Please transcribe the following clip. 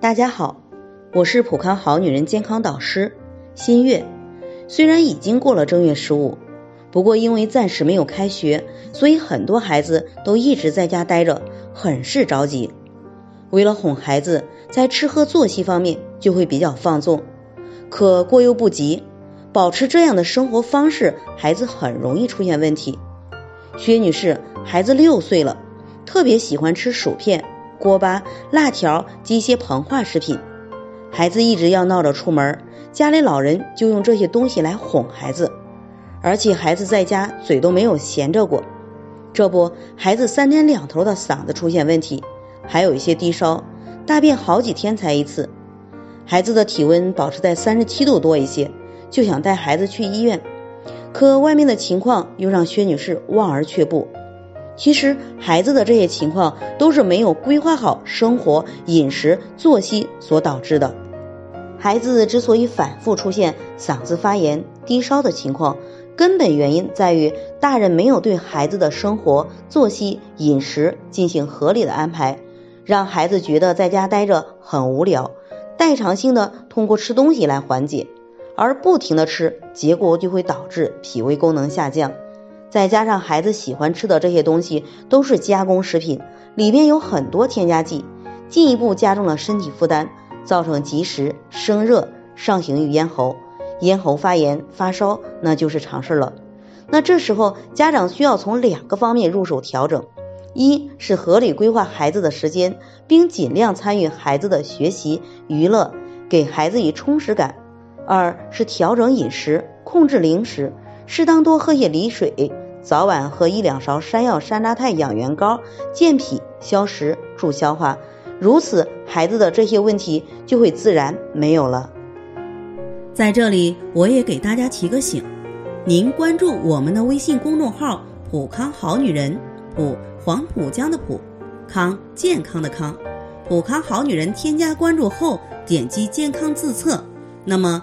大家好，我是普康好女人健康导师新月。虽然已经过了正月十五，不过因为暂时没有开学，所以很多孩子都一直在家待着，很是着急。为了哄孩子，在吃喝作息方面就会比较放纵，可过犹不及，保持这样的生活方式，孩子很容易出现问题。薛女士，孩子六岁了，特别喜欢吃薯片。锅巴、辣条及一些膨化食品，孩子一直要闹着出门，家里老人就用这些东西来哄孩子，而且孩子在家嘴都没有闲着过，这不，孩子三天两头的嗓子出现问题，还有一些低烧，大便好几天才一次，孩子的体温保持在三十七度多一些，就想带孩子去医院，可外面的情况又让薛女士望而却步。其实孩子的这些情况都是没有规划好生活饮食作息所导致的。孩子之所以反复出现嗓子发炎、低烧的情况，根本原因在于大人没有对孩子的生活作息饮食进行合理的安排，让孩子觉得在家待着很无聊，代偿性的通过吃东西来缓解，而不停的吃，结果就会导致脾胃功能下降。再加上孩子喜欢吃的这些东西都是加工食品，里面有很多添加剂，进一步加重了身体负担，造成积食、生热、上行于咽喉，咽喉发炎、发烧，那就是常事了。那这时候家长需要从两个方面入手调整：一是合理规划孩子的时间，并尽量参与孩子的学习、娱乐，给孩子以充实感；二是调整饮食，控制零食，适当多喝些梨水。早晚喝一两勺山药山楂肽养元膏，健脾消食助消化，如此孩子的这些问题就会自然没有了。在这里，我也给大家提个醒：您关注我们的微信公众号“普康好女人”，普黄浦江的普，康健康的康，普康好女人。添加关注后，点击健康自测，那么